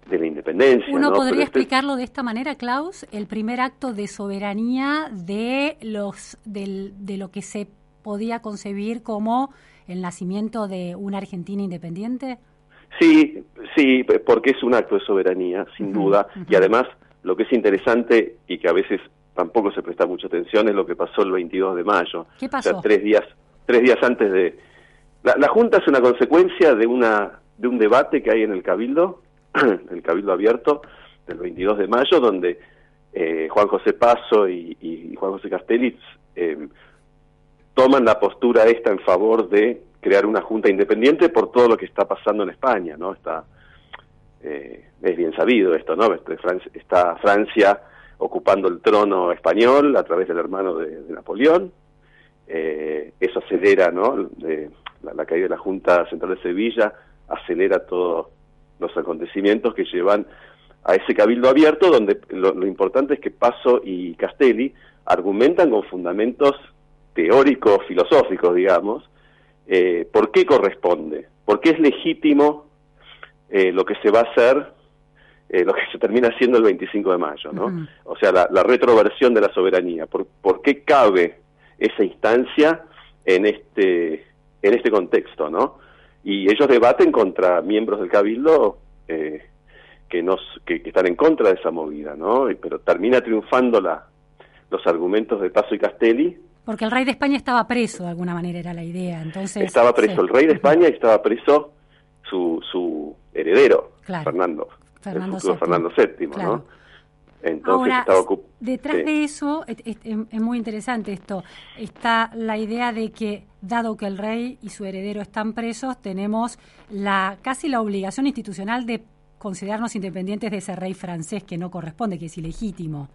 de la independencia. Uno podría este explicarlo de esta manera, Klaus, el primer acto de soberanía de los del, de lo que se podía concebir como el nacimiento de una Argentina independiente? Sí, sí, porque es un acto de soberanía, sin duda, y además lo que es interesante y que a veces tampoco se presta mucha atención es lo que pasó el 22 de mayo. ¿Qué pasó? O sea, tres días, tres días antes de... La, la Junta es una consecuencia de, una, de un debate que hay en el Cabildo, (clears throat) el Cabildo Abierto, del 22 de mayo, donde eh, Juan José Paso y, y Juan José Castelli eh, toman la postura esta en favor de crear una junta independiente por todo lo que está pasando en España, ¿no? Está eh, es bien sabido esto, ¿no? Este, está Francia ocupando el trono español a través del hermano de, Napoleón. Eh, eso acelera, ¿no? la, la, caída de la Junta Central de Sevilla acelera todos los acontecimientos que llevan a ese cabildo abierto, donde lo, lo importante es que Paso y Castelli argumentan con fundamentos teóricos, filosóficos, digamos, eh, por qué corresponde, por qué es legítimo eh, lo que se va a hacer, eh, lo que se termina haciendo el 25 de mayo, ¿no? Uh -huh. O sea, la, la, retroversión de la soberanía, por, por qué cabe esa instancia en este, en este contexto, ¿no? Y ellos debaten contra miembros del Cabildo eh, que, nos, que, que, están en contra de esa movida, ¿no? Pero termina triunfando la, los argumentos de Paso y Castelli, Porque el rey de España estaba preso, de alguna manera era la idea. Entonces, estaba preso el rey de España y estaba preso su, su heredero, Fernando. Fernando VII. Fernando VII, ¿no? Entonces Ahora, detrás de eso, es, muy interesante esto, está la idea de que, dado que el rey y su heredero están presos, tenemos la casi la obligación institucional de considerarnos independientes de ese rey francés que no corresponde, que es ilegítimo.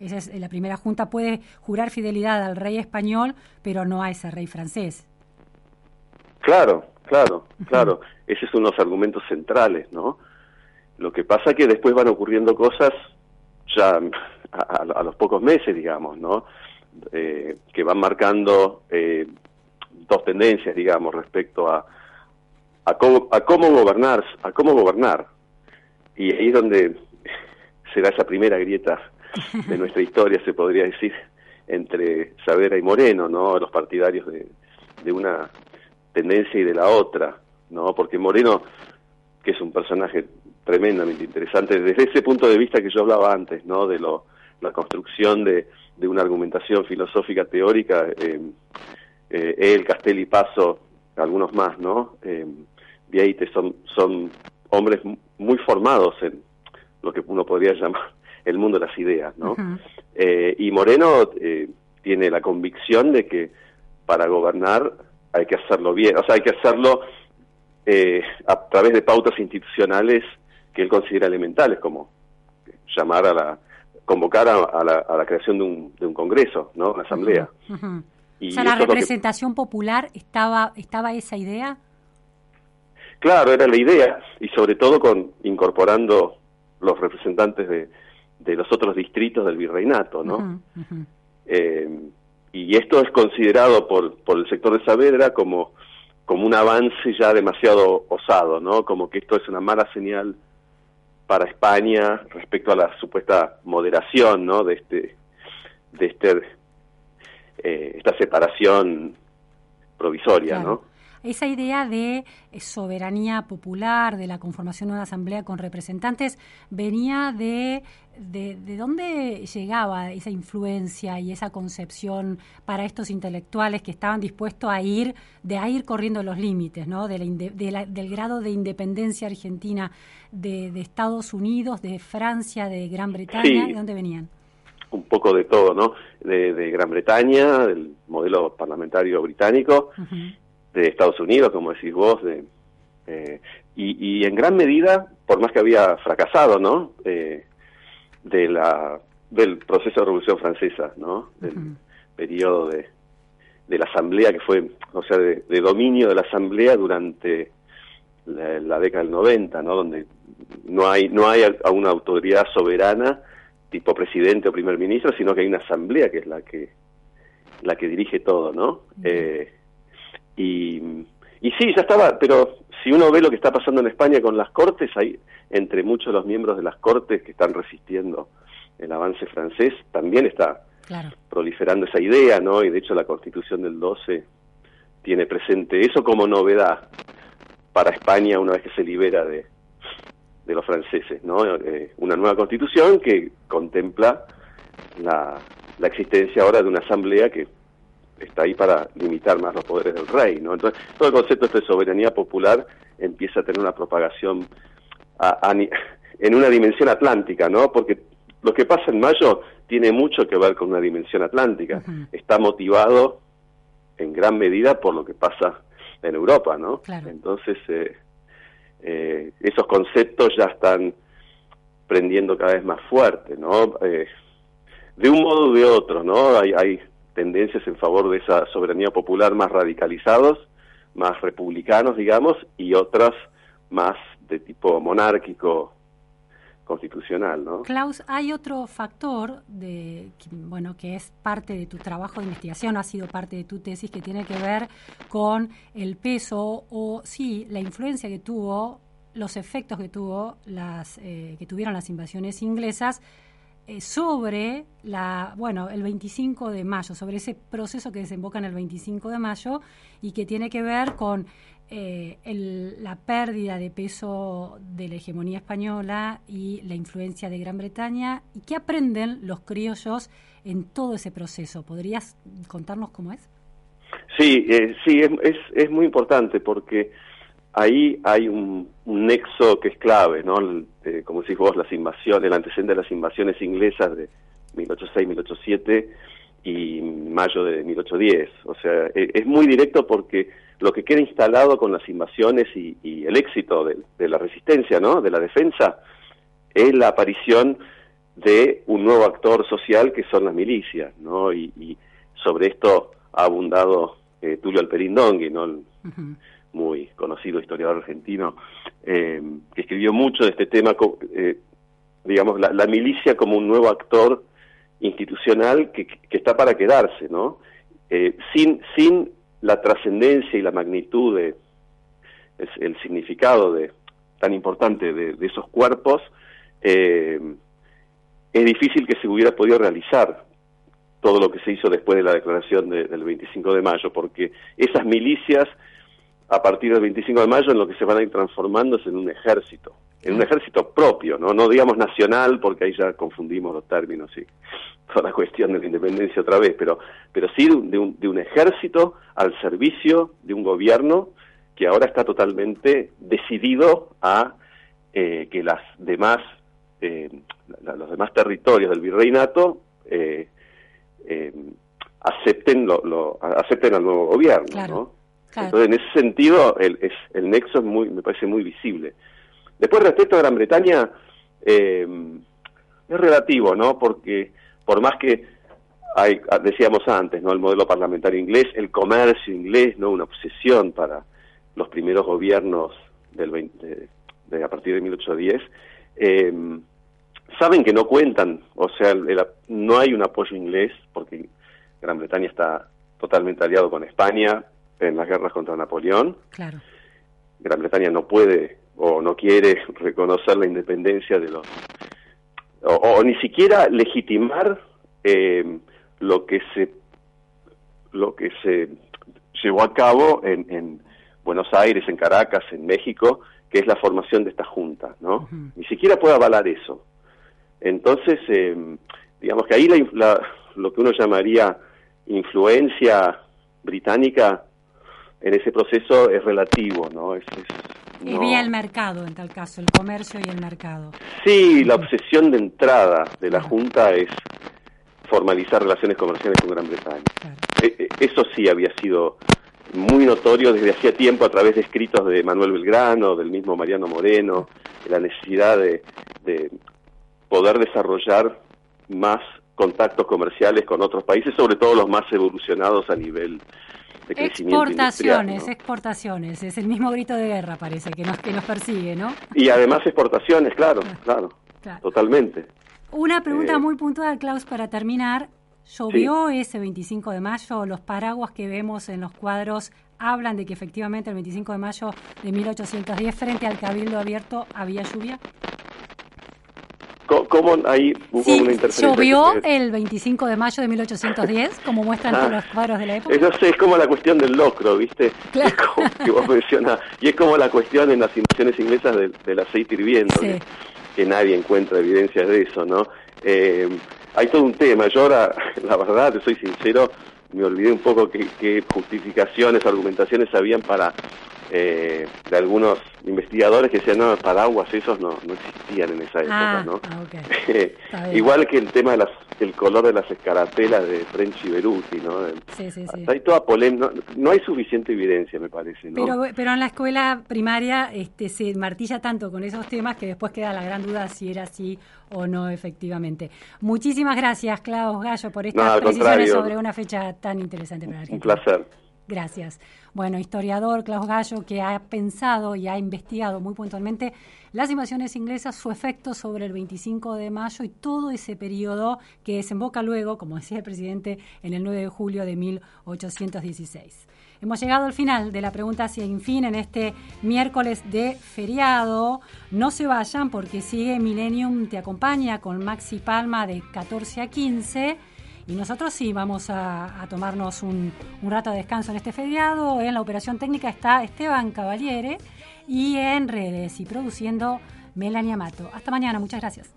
Esa es la primera junta puede jurar fidelidad al rey español, pero no a ese rey francés. Claro, claro, claro. Ese es uno de los argumentos centrales, ¿no? Lo que pasa es que después van ocurriendo cosas ya a, los pocos meses, digamos, ¿no? Eh, que van marcando eh, dos tendencias, digamos, respecto a, a, cómo, a cómo gobernar, a cómo gobernar. Y ahí es donde (laughs) será esa primera grieta de nuestra historia, se podría decir, entre Saavedra y Moreno, ¿no? Los partidarios de, una tendencia y de la otra, ¿no? Porque Moreno, que es un personaje tremendamente interesante desde ese punto de vista que yo hablaba antes, ¿no? De lo, la construcción de, de una argumentación filosófica teórica, eh, eh, él, Castelli Paso, algunos más, ¿no? Eh, son, son hombres muy formados en lo que uno podría llamar el mundo de las ideas, ¿no? Eh, y Moreno eh, tiene la convicción de que para gobernar hay que hacerlo bien, o sea, hay que hacerlo eh, a través de pautas institucionales que él considera elementales, como llamar a la, convocar a, la, a la, creación de un, de un congreso, ¿no? Una asamblea. y o sea, la representación popular estaba, estaba esa idea. Claro, era la idea y sobre todo con incorporando los representantes de, de los otros distritos del virreinato, ¿no? Eh, y esto es considerado por, por el sector de Saavedra como, como un avance ya demasiado osado, ¿no? Como que esto es una mala señal para España respecto a la supuesta moderación, ¿no? De este, de este, eh, esta separación provisoria, ¿no? Esa idea de eh, soberanía popular, de la conformación de una asamblea con representantes, venía de, de, dónde llegaba esa influencia y esa concepción para estos intelectuales que estaban dispuestos a ir, de a ir corriendo los límites, ¿no? De del grado de independencia argentina de, Estados Unidos, de Francia, de Gran Bretaña, ¿de dónde venían? un poco de todo, ¿no? De, Gran Bretaña, del modelo parlamentario británico, de Estados Unidos, como decís vos, de, eh, y, en gran medida, por más que había fracasado, ¿no? Eh, de la, del proceso de Revolución Francesa, ¿no? Del periodo de, de la Asamblea que fue, o sea, de, dominio de la Asamblea durante la, década del 90, ¿no? Donde no hay, no hay a una autoridad soberana tipo presidente o primer ministro, sino que hay una asamblea que es la que la que dirige todo, ¿no? eh, y, y sí, ya estaba, pero si uno ve lo que está pasando en España con las Cortes, hay entre muchos de los miembros de las Cortes que están resistiendo el avance francés, también está proliferando esa idea, ¿no? Y de hecho la Constitución del 12 tiene presente eso como novedad para España una vez que se libera de, de los franceses, ¿no? Eh, una nueva constitución que contempla la, la existencia ahora de una asamblea que está ahí para limitar más los poderes del rey, ¿no? Entonces, todo el concepto de soberanía popular empieza a tener una propagación (laughs) en una dimensión atlántica, ¿no? Porque lo que pasa en mayo tiene mucho que ver con una dimensión atlántica. Está motivado en gran medida por lo que pasa en Europa, ¿no? Entonces, eh, eh, esos conceptos ya están prendiendo cada vez más fuerte, ¿no? Eh, de un modo u de otro, ¿no? Hay, hay tendencias en favor de esa soberanía popular más radicalizados, más republicanos, digamos, y otras más de tipo monárquico constitucional, ¿no? Klaus, hay otro factor de bueno que es parte de tu trabajo de investigación, ha sido parte de tu tesis que tiene que ver con el peso o sí la influencia que tuvo, los efectos que tuvo las eh, que tuvieron las invasiones inglesas eh, sobre la, bueno, el 25 de mayo, sobre ese proceso que desemboca en el 25 de mayo y que tiene que ver con eh, la pérdida de peso de la hegemonía española y la influencia de Gran Bretaña y qué aprenden los criollos en todo ese proceso. ¿Podrías contarnos cómo es? Sí, eh, sí, es, es, muy importante porque ahí hay un, nexo que es clave, ¿no? como decís vos, las invasiones, el antecedente de las invasiones inglesas de 1806-1807 y mayo de 1810. O sea, e, es muy directo porque lo que queda instalado con las invasiones y, el éxito de, la resistencia, ¿no? De la defensa, es la aparición de un nuevo actor social que son las milicias, ¿no? Y, sobre esto ha abundado eh, Tulio Alperindongui, ¿no? Muy conocido historiador argentino, eh, que escribió mucho de este tema, eh, digamos, la, milicia como un nuevo actor institucional que, que está para quedarse, ¿no? sin, sin la trascendencia y la magnitud de el significado de tan importante de, esos cuerpos eh, es difícil que se hubiera podido realizar todo lo que se hizo después de la declaración del 25 de mayo, porque esas milicias, a partir del 25 de mayo, en lo que se van a ir transformando es en un ejército, en un ejército propio, no, no digamos nacional, porque ahí ya confundimos los términos y (laughs) toda la cuestión de la independencia otra vez, pero, pero sí de un, de un ejército al servicio de un gobierno que ahora está totalmente decidido a eh, que las demás, eh, los demás territorios del virreinato eh, acepten, lo, acepten al nuevo gobierno. Entonces, en ese sentido, el, es, el nexo es muy, me parece muy visible. Después, respecto a Gran Bretaña, es relativo, ¿no? Porque por más que hay, ah, decíamos antes, ¿no? El modelo parlamentario inglés, el comercio inglés, ¿no? Una obsesión para los primeros gobiernos del 20, de, a partir de 1810. Eh, saben que no cuentan, o sea, no hay un apoyo inglés porque Gran Bretaña está totalmente aliado con España en las guerras contra Napoleón. Claro. Gran Bretaña no puede o no quiere (laughs) reconocer la independencia de los o, ni siquiera legitimar eh, lo que se lo que se llevó a cabo en, en, Buenos Aires, en Caracas, en México, que es la formación de esta junta, ¿no? Ni siquiera puede avalar eso. Entonces, eh, digamos que ahí la, lo que uno llamaría influencia británica en ese proceso es relativo, ¿no? Es, y vía el mercado, en tal caso, el comercio y el mercado. Sí, la obsesión de entrada de la Junta es formalizar relaciones comerciales con Gran Bretaña. E, e, eso sí había sido muy notorio desde hacía tiempo a través de escritos de Manuel Belgrano, del mismo Mariano Moreno, la necesidad de, de poder desarrollar más contactos comerciales con otros países, sobre todo los más evolucionados a nivel Exportaciones, exportaciones, es el mismo grito de guerra parece que nos, que nos persigue, ¿no? Y además exportaciones, claro, claro, totalmente. Una pregunta eh, muy puntual, Klaus, para terminar. ¿Llovió ese 25 de mayo? ¿Los paraguas que vemos en los cuadros hablan de que efectivamente el 25 de mayo de 1810 frente al Cabildo Abierto había lluvia? ¿Cómo ahí hubo una interferencia? ¿Llovió el 25 de mayo de 1810, como muestran todos los cuadros de la época? Eso es como la cuestión del locro, ¿viste? Claro. (laughs) que vos mencionás. Y es como la cuestión en las invasiones inglesas del, aceite hirviendo, que, nadie encuentra evidencias de eso, ¿no? Eh, hay todo un tema. Yo ahora, (laughs) la verdad, te soy sincero, me olvidé un poco qué, justificaciones, argumentaciones habían para eh, de algunos investigadores que decían, no, paraguas esos no, no existían en esa época, ah, ¿no? Ah, (laughs) Igual que el tema de las, el color de las escarapelas de French y Beruti, ¿no? Sí, sí, sí. Hay toda polémica, no, hay suficiente evidencia, me parece, ¿no? Pero, pero en la escuela primaria este, se martilla tanto con esos temas que después queda la gran duda si era así o no efectivamente. Muchísimas gracias, Klaus Gallo, por estas precisiones sobre una fecha tan interesante para Argentina. Un placer. Gracias. Bueno, historiador Klaus Gallo, que ha pensado y ha investigado muy puntualmente las invasiones inglesas, su efecto sobre el 25 de mayo y todo ese periodo que desemboca luego, como decía el presidente, en el 9 de julio de 1816. Hemos llegado al final de la pregunta sin fin en este miércoles de feriado. No se vayan porque sigue Millennium Te Acompaña con Maxi Palma de 14 a 15 Y nosotros sí vamos a, tomarnos un, un, rato de descanso en este feriado. En la operación técnica está Esteban Cavaliere y en redes y produciendo Melania Mato. Hasta mañana, muchas gracias.